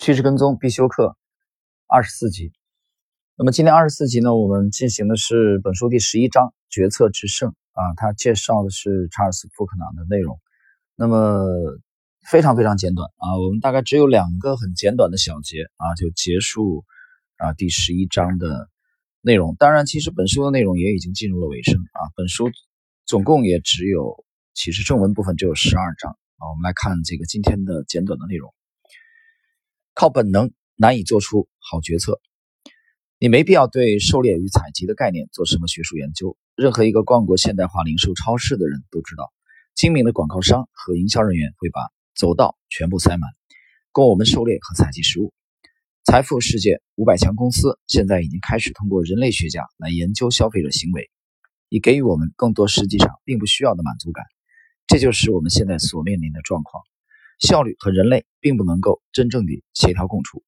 趋势跟踪必修课二十四集。那么今天二十四集呢，我们进行的是本书第十一章“决策制胜”啊，它介绍的是查尔斯·福克纳的内容。那么非常非常简短啊，我们大概只有两个很简短的小节啊，就结束啊第十一章的内容。当然，其实本书的内容也已经进入了尾声啊。本书总共也只有，其实正文部分只有十二章啊。我们来看这个今天的简短的内容。靠本能难以做出好决策。你没必要对狩猎与采集的概念做什么学术研究。任何一个逛过现代化零售超市的人都知道，精明的广告商和营销人员会把走道全部塞满，供我们狩猎和采集食物。财富世界五百强公司现在已经开始通过人类学家来研究消费者行为，以给予我们更多实际上并不需要的满足感。这就是我们现在所面临的状况。效率和人类并不能够真正的协调共处。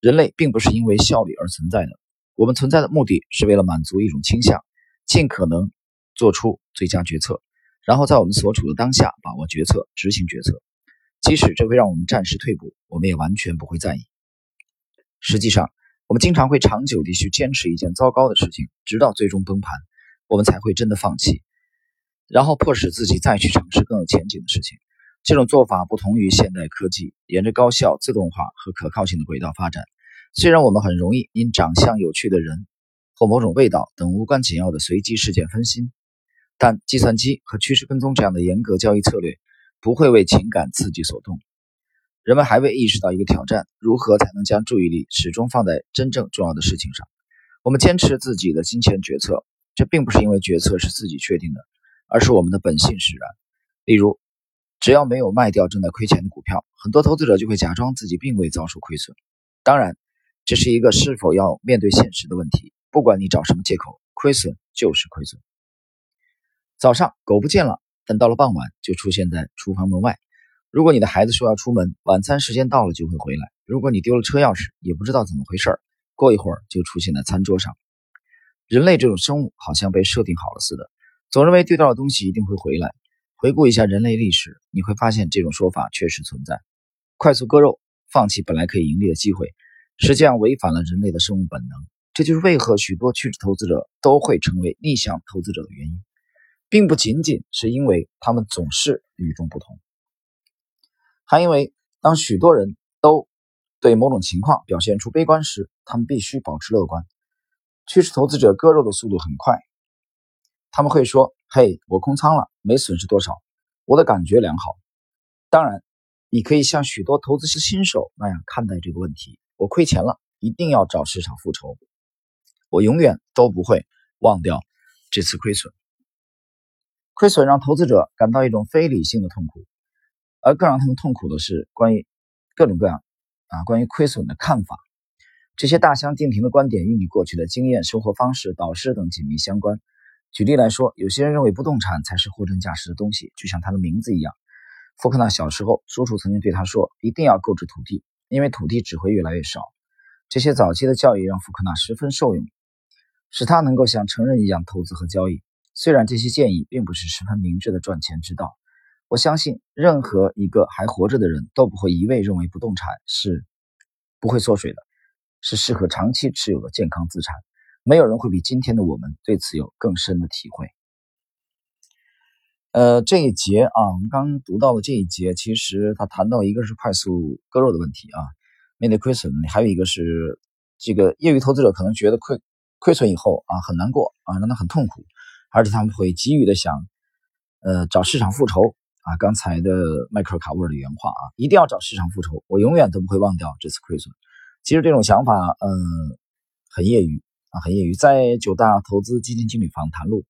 人类并不是因为效率而存在的，我们存在的目的是为了满足一种倾向，尽可能做出最佳决策，然后在我们所处的当下把握决策、执行决策。即使这会让我们暂时退步，我们也完全不会在意。实际上，我们经常会长久地去坚持一件糟糕的事情，直到最终崩盘，我们才会真的放弃，然后迫使自己再去尝试更有前景的事情。这种做法不同于现代科技沿着高效、自动化和可靠性的轨道发展。虽然我们很容易因长相有趣的人或某种味道等无关紧要的随机事件分心，但计算机和趋势跟踪这样的严格交易策略不会为情感刺激所动。人们还未意识到一个挑战：如何才能将注意力始终放在真正重要的事情上？我们坚持自己的金钱决策，这并不是因为决策是自己确定的，而是我们的本性使然。例如。只要没有卖掉正在亏钱的股票，很多投资者就会假装自己并未遭受亏损。当然，这是一个是否要面对现实的问题。不管你找什么借口，亏损就是亏损。早上狗不见了，但到了傍晚就出现在厨房门外。如果你的孩子说要出门，晚餐时间到了就会回来。如果你丢了车钥匙，也不知道怎么回事，过一会儿就出现在餐桌上。人类这种生物好像被设定好了似的，总认为丢掉的东西一定会回来。回顾一下人类历史，你会发现这种说法确实存在。快速割肉，放弃本来可以盈利的机会，实际上违反了人类的生物本能。这就是为何许多趋势投资者都会成为逆向投资者的原因，并不仅仅是因为他们总是与众不同，还因为当许多人都对某种情况表现出悲观时，他们必须保持乐观。趋势投资者割肉的速度很快，他们会说。嘿，我空仓了，没损失多少，我的感觉良好。当然，你可以像许多投资新手那样看待这个问题：我亏钱了，一定要找市场复仇。我永远都不会忘掉这次亏损。亏损让投资者感到一种非理性的痛苦，而更让他们痛苦的是关于各种各样啊关于亏损的看法。这些大相径庭的观点与你过去的经验、生活方式、导师等紧密相关。举例来说，有些人认为不动产才是货真价实的东西，就像他的名字一样。福克纳小时候，叔叔曾经对他说：“一定要购置土地，因为土地只会越来越少。”这些早期的教育让福克纳十分受用，使他能够像成人一样投资和交易。虽然这些建议并不是十分明智的赚钱之道，我相信任何一个还活着的人都不会一味认为不动产是不会缩水的，是适合长期持有的健康资产。没有人会比今天的我们对此有更深的体会。呃，这一节啊，我们刚读到的这一节，其实他谈到一个是快速割肉的问题啊，面对亏损；还有一个是这个业余投资者可能觉得亏亏损以后啊很难过啊，让他很痛苦，而且他们会急于的想呃找市场复仇啊。刚才的迈克尔卡沃尔的原话啊，一定要找市场复仇，我永远都不会忘掉这次亏损。其实这种想法，嗯，很业余。啊，很业余，在九大投资基金经理访谈录，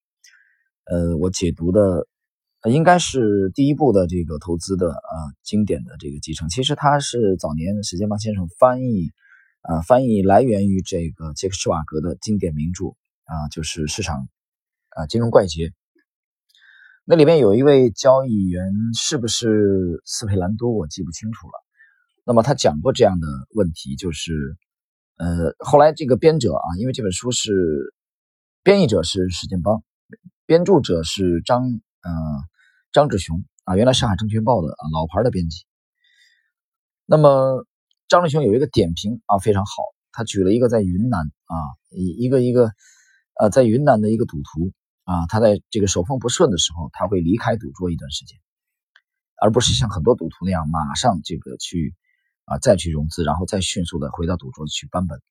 呃，我解读的呃应该是第一部的这个投资的啊经典的这个继承。其实它是早年史建邦先生翻译啊，翻译来源于这个杰克施瓦格的经典名著啊，就是市场啊金融怪杰。那里面有一位交易员，是不是斯佩兰多？我记不清楚了。那么他讲过这样的问题，就是。呃，后来这个编者啊，因为这本书是编译者是史建邦，编著者是张呃张志雄啊，原来上海证券报的啊老牌的编辑。那么张立雄有一个点评啊，非常好，他举了一个在云南啊，一一个一个呃，在云南的一个赌徒啊，他在这个手风不顺的时候，他会离开赌桌一段时间，而不是像很多赌徒那样马上这个去啊再去融资，然后再迅速的回到赌桌去搬本，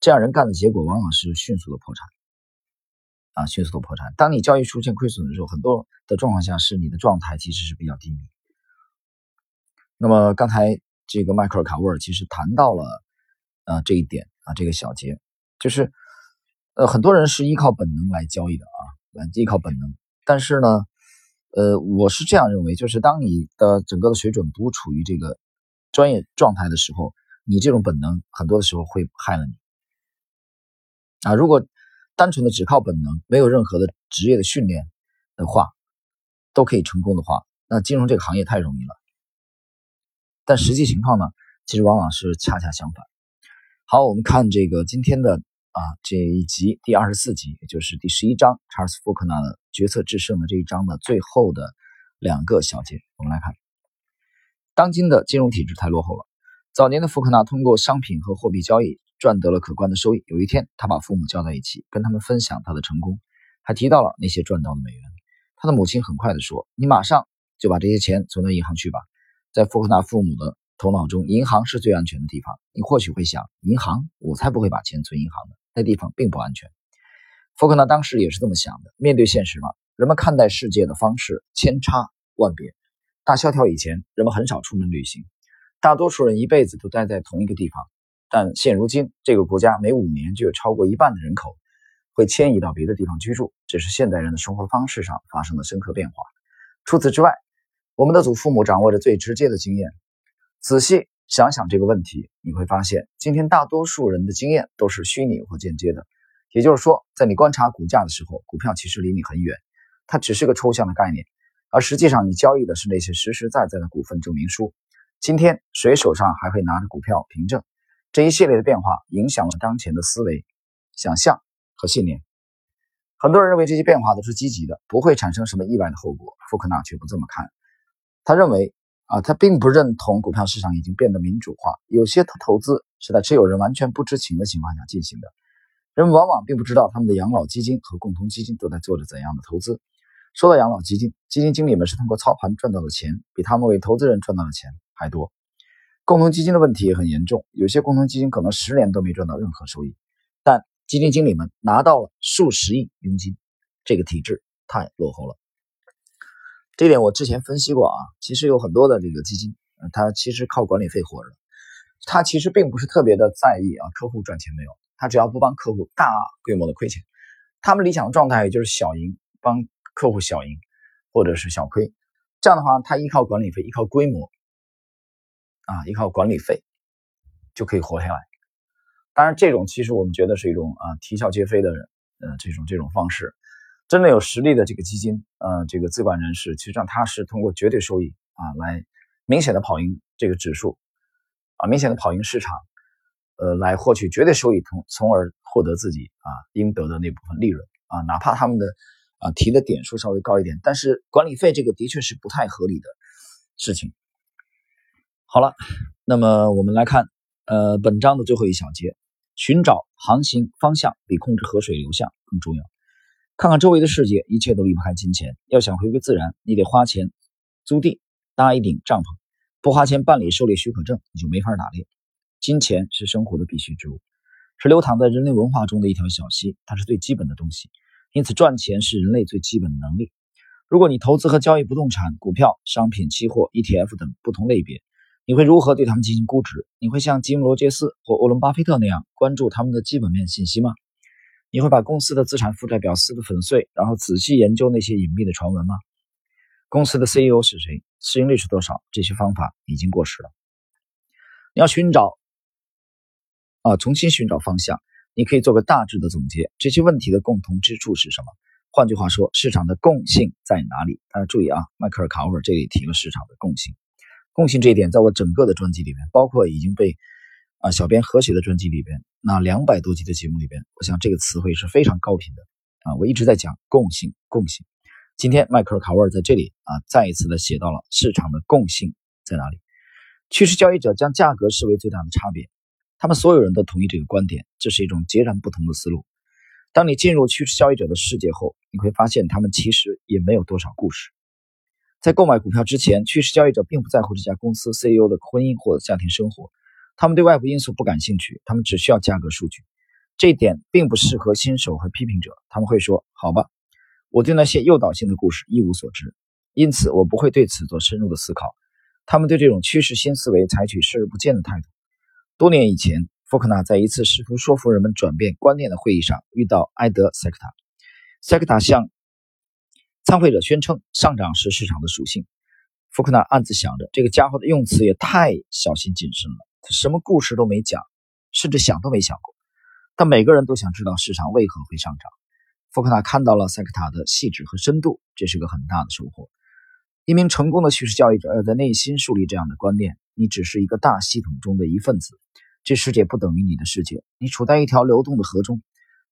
这样人干的结果往往是迅速的破产。啊，迅速的破产。当你交易出现亏损的时候，很多的状况下是你的状态其实是比较低迷。那么刚才这个迈克尔卡沃尔其实谈到了呃这一点啊，这个小节就是呃很多人是依靠本能来交易的啊，来依靠本能。但是呢，呃，我是这样认为，就是当你的整个的水准不处于这个专业状态的时候，你这种本能很多的时候会害了你啊。如果单纯的只靠本能，没有任何的职业的训练的话，都可以成功的话，那金融这个行业太容易了。但实际情况呢，其实往往是恰恰相反。好，我们看这个今天的啊这一集第二十四集，也就是第十一章查尔斯·福克纳的决策制胜的这一章的最后的两个小节，我们来看，当今的金融体制太落后了。早年的福克纳通过商品和货币交易。赚得了可观的收益。有一天，他把父母叫在一起，跟他们分享他的成功，还提到了那些赚到的美元。他的母亲很快地说：“你马上就把这些钱存到银行去吧。”在福克纳父母的头脑中，银行是最安全的地方。你或许会想，银行？我才不会把钱存银行呢，那地方并不安全。福克纳当时也是这么想的。面对现实嘛，人们看待世界的方式千差万别。大萧条以前，人们很少出门旅行，大多数人一辈子都待在同一个地方。但现如今，这个国家每五年就有超过一半的人口会迁移到别的地方居住，这是现代人的生活方式上发生了深刻变化。除此之外，我们的祖父母掌握着最直接的经验。仔细想想这个问题，你会发现，今天大多数人的经验都是虚拟或间接的。也就是说，在你观察股价的时候，股票其实离你很远，它只是个抽象的概念，而实际上你交易的是那些实实在在的股份证明书。今天谁手上还会拿着股票凭证？这一系列的变化影响了当前的思维、想象和信念。很多人认为这些变化都是积极的，不会产生什么意外的后果。福克纳却不这么看。他认为，啊，他并不认同股票市场已经变得民主化。有些投资是在持有人完全不知情的情况下进行的。人们往往并不知道他们的养老基金和共同基金都在做着怎样的投资。说到养老基金，基金经理们是通过操盘赚到的钱，比他们为投资人赚到的钱还多。共同基金的问题也很严重，有些共同基金可能十年都没赚到任何收益，但基金经理们拿到了数十亿佣金，这个体制太落后了。这点我之前分析过啊，其实有很多的这个基金，它其实靠管理费活着，它其实并不是特别的在意啊客户赚钱没有，它只要不帮客户大规模的亏钱，他们理想的状态也就是小赢，帮客户小赢或者是小亏，这样的话，他依靠管理费，依靠规模。啊，依靠管理费就可以活下来。当然，这种其实我们觉得是一种啊啼笑皆非的呃这种这种方式。真的有实力的这个基金，呃，这个资管人士，其实上他是通过绝对收益啊来明显的跑赢这个指数啊，明显的跑赢市场，呃，来获取绝对收益，从从而获得自己啊应得的那部分利润啊，哪怕他们的啊提的点数稍微高一点，但是管理费这个的确是不太合理的事情。好了，那么我们来看，呃，本章的最后一小节，寻找航行方向比控制河水流向更重要。看看周围的世界，一切都离不开金钱。要想回归自然，你得花钱租地搭一顶帐篷，不花钱办理狩猎许可证，你就没法打猎。金钱是生活的必需之物，是流淌在人类文化中的一条小溪，它是最基本的东西。因此，赚钱是人类最基本的能力。如果你投资和交易不动产、股票、商品、期货、ETF 等不同类别，你会如何对他们进行估值？你会像吉姆·罗杰斯或沃伦·巴菲特那样关注他们的基本面信息吗？你会把公司的资产负债表撕得粉碎，然后仔细研究那些隐秘的传闻吗？公司的 CEO 是谁？市盈率是多少？这些方法已经过时了。你要寻找啊，重新寻找方向。你可以做个大致的总结：这些问题的共同之处是什么？换句话说，市场的共性在哪里？大家注意啊，迈克尔·卡沃尔这里提了市场的共性。共性这一点，在我整个的专辑里面，包括已经被啊小编合写的专辑里边，那两百多集的节目里边，我想这个词汇是非常高频的啊。我一直在讲共性，共性。今天迈克尔·卡沃尔在这里啊，再一次的写到了市场的共性在哪里？趋势交易者将价格视为最大的差别，他们所有人都同意这个观点，这是一种截然不同的思路。当你进入趋势交易者的世界后，你会发现他们其实也没有多少故事。在购买股票之前，趋势交易者并不在乎这家公司 CEO 的婚姻或家庭生活，他们对外部因素不感兴趣，他们只需要价格数据。这一点并不适合新手和批评者，他们会说：“好吧，我对那些诱导性的故事一无所知，因此我不会对此做深入的思考。”他们对这种趋势新思维采取视而不见的态度。多年以前。福克纳在一次试图说服人们转变观念的会议上遇到埃德·塞克塔。塞克塔向参会者宣称，上涨是市场的属性。福克纳暗自想着，这个家伙的用词也太小心谨慎了。他什么故事都没讲，甚至想都没想过。但每个人都想知道市场为何会上涨。福克纳看到了塞克塔的细致和深度，这是个很大的收获。一名成功的叙事交易者要在内心树立这样的观念：你只是一个大系统中的一份子。这世界不等于你的世界，你处在一条流动的河中，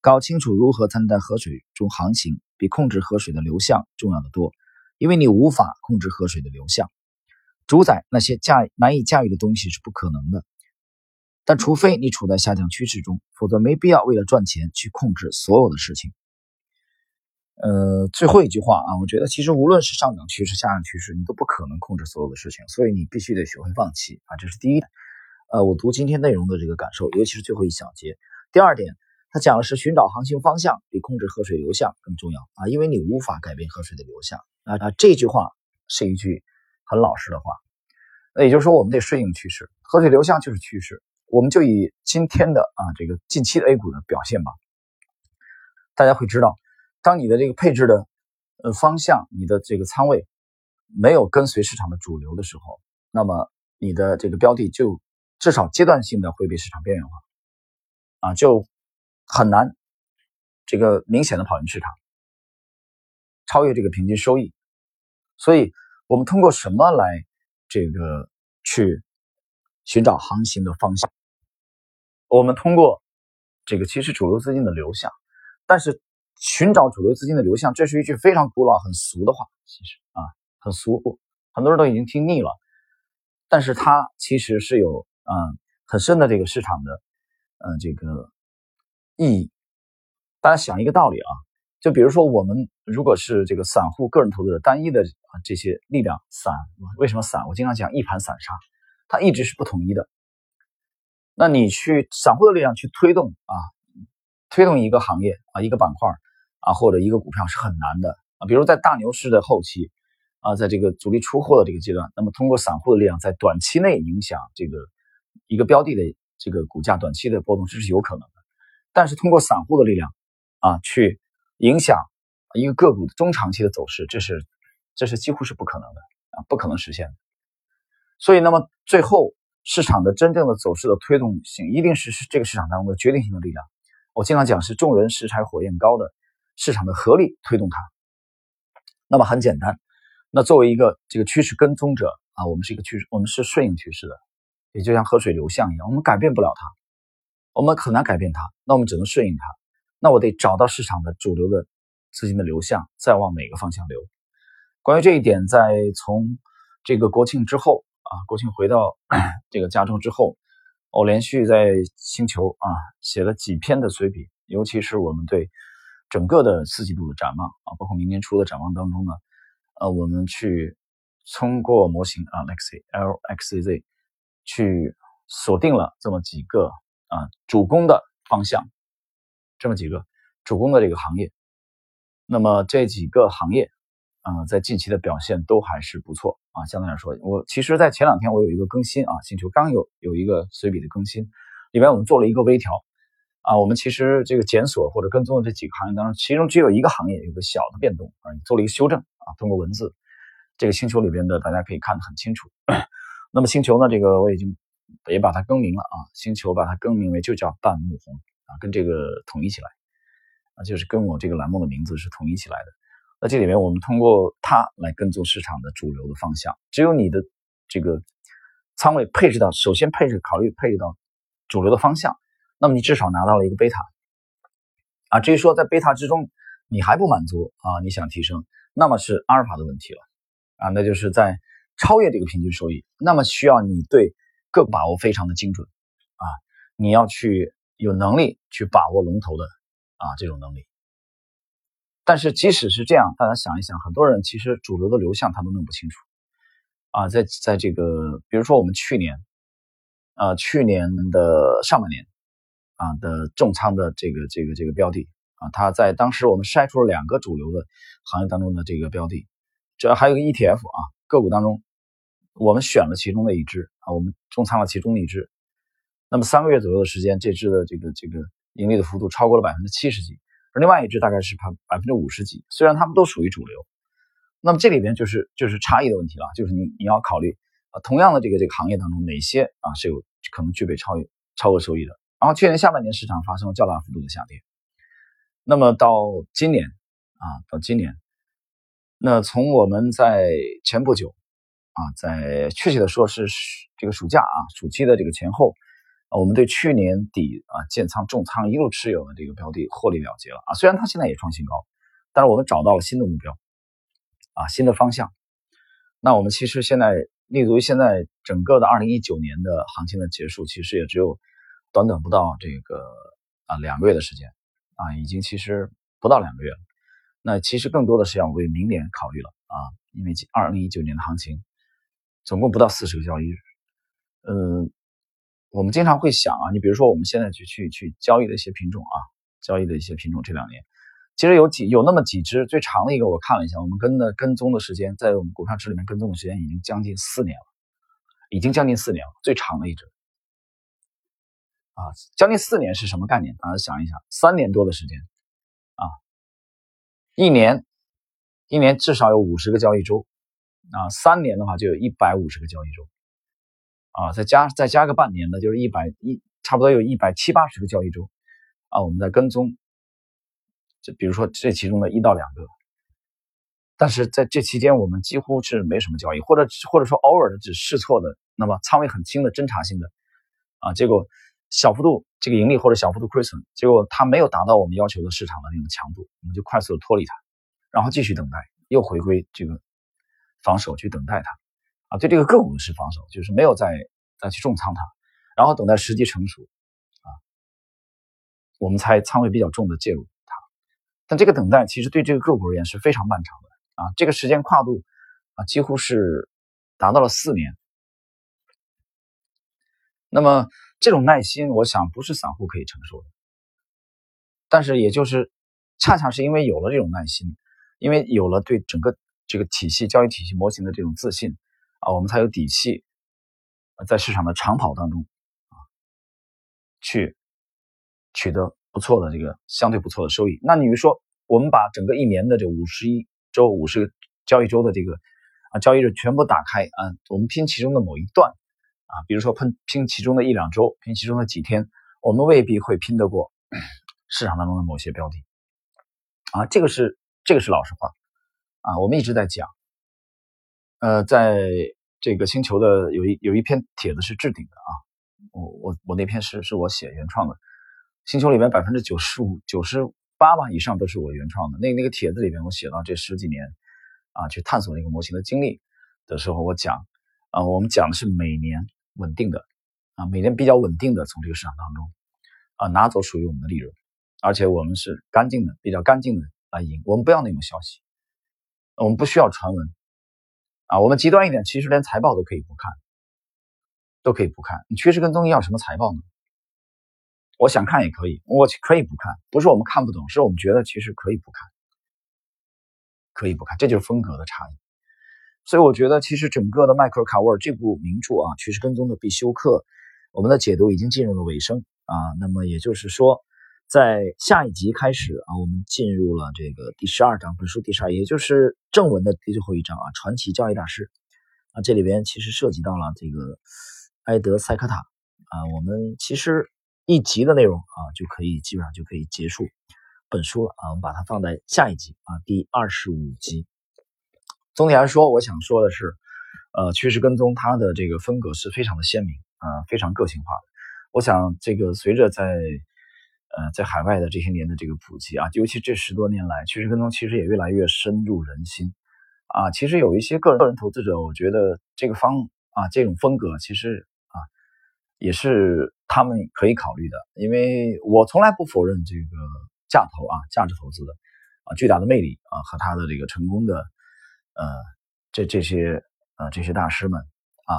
搞清楚如何才能在河水中航行，比控制河水的流向重要的多，因为你无法控制河水的流向，主宰那些驾难以驾驭的东西是不可能的。但除非你处在下降趋势中，否则没必要为了赚钱去控制所有的事情。呃，最后一句话啊，我觉得其实无论是上涨趋势、下降趋势，你都不可能控制所有的事情，所以你必须得学会放弃啊，这是第一。呃，我读今天内容的这个感受，尤其是最后一小节。第二点，他讲的是寻找航行方向比控制河水流向更重要啊，因为你无法改变河水的流向啊。啊，这句话是一句很老实的话。那也就是说，我们得顺应趋势，河水流向就是趋势。我们就以今天的啊这个近期的 A 股的表现吧，大家会知道，当你的这个配置的呃方向，你的这个仓位没有跟随市场的主流的时候，那么你的这个标的就。至少阶段性的会被市场边缘化，啊，就很难这个明显的跑赢市场，超越这个平均收益。所以，我们通过什么来这个去寻找航行的方向？我们通过这个其实主流资金的流向，但是寻找主流资金的流向，这是一句非常古老、很俗的话，其实啊，很俗，很多人都已经听腻了。但是它其实是有。嗯，很深的这个市场的，嗯，这个意义，大家想一个道理啊，就比如说我们如果是这个散户个人投资者单一的啊这些力量散，为什么散？我经常讲一盘散沙，它一直是不统一的。那你去散户的力量去推动啊，推动一个行业啊，一个板块啊，或者一个股票是很难的啊。比如在大牛市的后期啊，在这个主力出货的这个阶段，那么通过散户的力量在短期内影响这个。一个标的的这个股价短期的波动，这是有可能的，但是通过散户的力量啊，去影响一个个股的中长期的走势，这是这是几乎是不可能的啊，不可能实现的。所以，那么最后市场的真正的走势的推动性，一定是是这个市场当中的决定性的力量。我经常讲是众人拾柴火焰高的市场的合力推动它。那么很简单，那作为一个这个趋势跟踪者啊，我们是一个趋势，我们是顺应趋势的。也就像河水流向一样，我们改变不了它，我们很难改变它，那我们只能顺应它。那我得找到市场的主流的资金的流向，再往哪个方向流。关于这一点，在从这个国庆之后啊，国庆回到这个家中之后，我连续在星球啊写了几篇的随笔，尤其是我们对整个的四季度的展望啊，包括明年初的展望当中呢，呃，我们去通过模型啊，Lexi L X Z。去锁定了这么几个啊主攻的方向，这么几个主攻的这个行业，那么这几个行业啊在近期的表现都还是不错啊。相对来说，我其实，在前两天我有一个更新啊，星球刚有有一个随笔的更新，里面我们做了一个微调啊。我们其实这个检索或者跟踪的这几个行业当中，其中只有一个行业有个小的变动啊，你做了一个修正啊。通过文字，这个星球里边的大家可以看得很清楚。那么星球呢？这个我已经也把它更名了啊，星球把它更名为就叫半木红啊，跟这个统一起来啊，就是跟我这个栏目的名字是统一起来的。那这里面我们通过它来跟踪市场的主流的方向，只有你的这个仓位配置到，首先配置考虑配置到主流的方向，那么你至少拿到了一个贝塔啊。至于说在贝塔之中你还不满足啊，你想提升，那么是阿尔法的问题了啊，那就是在。超越这个平均收益，那么需要你对个股把握非常的精准啊，你要去有能力去把握龙头的啊这种能力。但是即使是这样，大家想一想，很多人其实主流的流向他都弄不清楚啊，在在这个比如说我们去年啊去年的上半年啊的重仓的这个这个这个标的啊，它在当时我们筛出了两个主流的行业当中的这个标的，这还有个 ETF 啊个股当中。我们选了其中的一只啊，我们重仓了其中的一只，那么三个月左右的时间，这只的这个这个盈利的幅度超过了百分之七十几，而另外一只大概是百百分之五十几。虽然它们都属于主流，那么这里边就是就是差异的问题了，就是你你要考虑啊，同样的这个这个行业当中哪些啊是有可能具备超超额收益的。然后去年下半年市场发生了较大幅度的下跌，那么到今年啊到今年，那从我们在前不久。啊，在确切的说是这个暑假啊，暑期的这个前后，我们对去年底啊建仓重仓一路持有的这个标的获利了结了啊。虽然它现在也创新高，但是我们找到了新的目标，啊，新的方向。那我们其实现在立足于现在整个的二零一九年的行情的结束，其实也只有短短不到这个啊两个月的时间啊，已经其实不到两个月了。那其实更多的是要为明年考虑了啊，因为二零一九年的行情。总共不到四十个交易日，嗯，我们经常会想啊，你比如说我们现在去去去交易的一些品种啊，交易的一些品种，这两年其实有几有那么几只，最长的一个我看了一下，我们跟的跟踪的时间，在我们股票池里面跟踪的时间已经将近四年了，已经将近四年了，最长的一只啊，将近四年是什么概念？大家想一想，三年多的时间啊，一年一年至少有五十个交易周。啊，三年的话就有一百五十个交易周，啊，再加再加个半年的，就是一百一，差不多有一百七八十个交易周，啊，我们在跟踪，就比如说这其中的一到两个，但是在这期间我们几乎是没什么交易，或者或者说偶尔的只试错的，那么仓位很轻的侦查性的，啊，结果小幅度这个盈利或者小幅度亏损，结果它没有达到我们要求的市场的那种强度，我们就快速的脱离它，然后继续等待，又回归这个。防守去等待它，啊，对这个个股是防守，就是没有再再去重仓它，然后等待时机成熟，啊，我们才仓位比较重的介入它。但这个等待其实对这个个股而言是非常漫长的，啊，这个时间跨度啊几乎是达到了四年。那么这种耐心，我想不是散户可以承受的。但是也就是恰恰是因为有了这种耐心，因为有了对整个。这个体系交易体系模型的这种自信啊，我们才有底气在市场的长跑当中啊，去取得不错的这个相对不错的收益。那你说，我们把整个一年的这五十一周、五十个交易周的这个啊交易日全部打开啊，我们拼其中的某一段啊，比如说拼拼其中的一两周，拼其中的几天，我们未必会拼得过市场当中的某些标的啊，这个是这个是老实话。啊，我们一直在讲，呃，在这个星球的有一有一篇帖子是置顶的啊，我我我那篇是是我写原创的，星球里面百分之九十五九十八吧以上都是我原创的。那那个帖子里面我写到这十几年啊，去探索那个模型的经历的时候，我讲啊，我们讲的是每年稳定的啊，每年比较稳定的从这个市场当中啊拿走属于我们的利润，而且我们是干净的，比较干净的来赢，我们不要那种消息。我们不需要传闻啊，我们极端一点，其实连财报都可以不看，都可以不看。你趋势跟踪要什么财报呢？我想看也可以，我可以不看，不是我们看不懂，是我们觉得其实可以不看，可以不看，这就是风格的差异。所以我觉得，其实整个的迈克尔卡沃尔这部名著啊，趋势跟踪的必修课，我们的解读已经进入了尾声啊。那么也就是说。在下一集开始啊，我们进入了这个第十二章，本书第十二，也就是正文的第最后一章啊，传奇交易大师啊，这里边其实涉及到了这个埃德塞克塔啊，我们其实一集的内容啊就可以基本上就可以结束本书了啊，我们把它放在下一集啊，第二十五集。总体来说，我想说的是，呃，趋势跟踪它的这个风格是非常的鲜明啊，非常个性化的。我想这个随着在呃，在海外的这些年的这个普及啊，尤其这十多年来，趋势跟踪其实也越来越深入人心啊，其实有一些个人个人投资者，我觉得这个方啊这种风格其实啊也是他们可以考虑的，因为我从来不否认这个价投啊价值投资的啊巨大的魅力啊和他的这个成功的呃这这些呃这些大师们啊，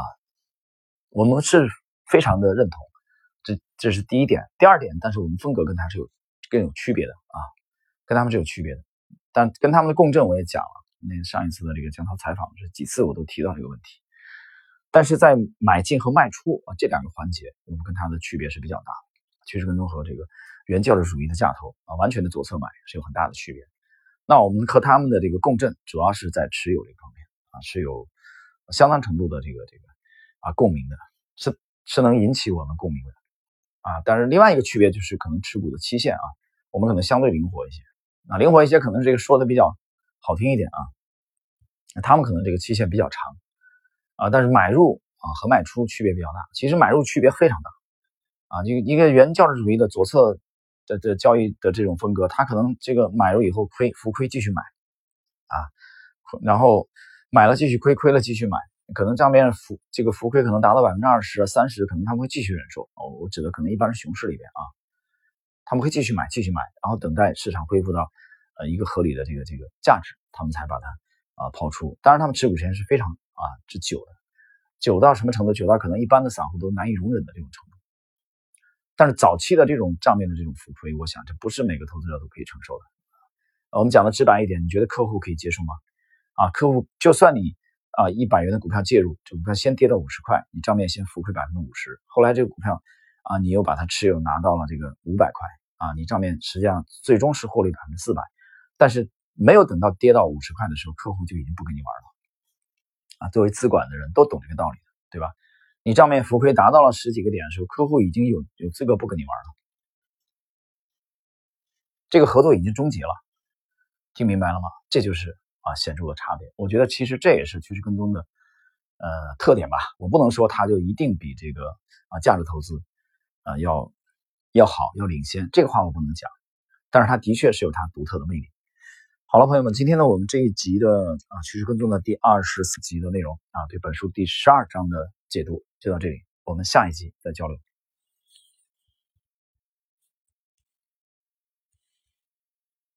我们是非常的认同，这这是第一点。第二点，但是我们风格跟他是有更有区别的啊，跟他们是有区别的，但跟他们的共振我也讲了。那上一次的这个江涛采访，这几次我都提到这个问题，但是在买进和卖出啊这两个环节，我们跟他的区别是比较大的。趋势跟踪和这个原教旨主义的价投啊，完全的左侧买是有很大的区别。那我们和他们的这个共振，主要是在持有这方面啊，是有相当程度的这个这个啊共鸣的，是是能引起我们共鸣的啊。但是另外一个区别就是，可能持股的期限啊，我们可能相对灵活一些啊，灵活一些，可能这个说的比较。好听一点啊，他们可能这个期限比较长啊，但是买入啊和卖出区别比较大。其实买入区别非常大啊，一个一个原教旨主义的左侧的的交易的这种风格，他可能这个买入以后亏浮亏继续买啊，然后买了继续亏，亏了继续买，可能账面上浮这个浮亏可能达到百分之二十、三十，可能他们会继续忍受。哦，我指的可能一般是熊市里边啊，他们会继续买，继续买，然后等待市场恢复到。呃，一个合理的这个这个价值，他们才把它啊抛出。当然，他们持股时间是非常啊之久的，久到什么程度？久到可能一般的散户都难以容忍的这种程度。但是早期的这种账面的这种浮亏，我想这不是每个投资者都可以承受的。我们讲的直白一点，你觉得客户可以接受吗？啊，客户就算你啊一百元的股票介入，这股票先跌到五十块，你账面先浮亏百分之五十，后来这个股票啊你又把它持有拿到了这个五百块啊，你账面实际上最终是获利百分之四百。但是没有等到跌到五十块的时候，客户就已经不跟你玩了啊！作为资管的人都懂这个道理，对吧？你账面浮亏达到了十几个点的时候，客户已经有有资格不跟你玩了，这个合作已经终结了。听明白了吗？这就是啊显著的差别。我觉得其实这也是趋势跟踪的呃特点吧。我不能说它就一定比这个啊价值投资啊要要好要领先，这个话我不能讲。但是它的确是有它独特的魅力。好了，朋友们，今天呢，我们这一集的啊趋势跟踪的第二十四集的内容啊，对本书第十二章的解读就到这里，我们下一集再交流。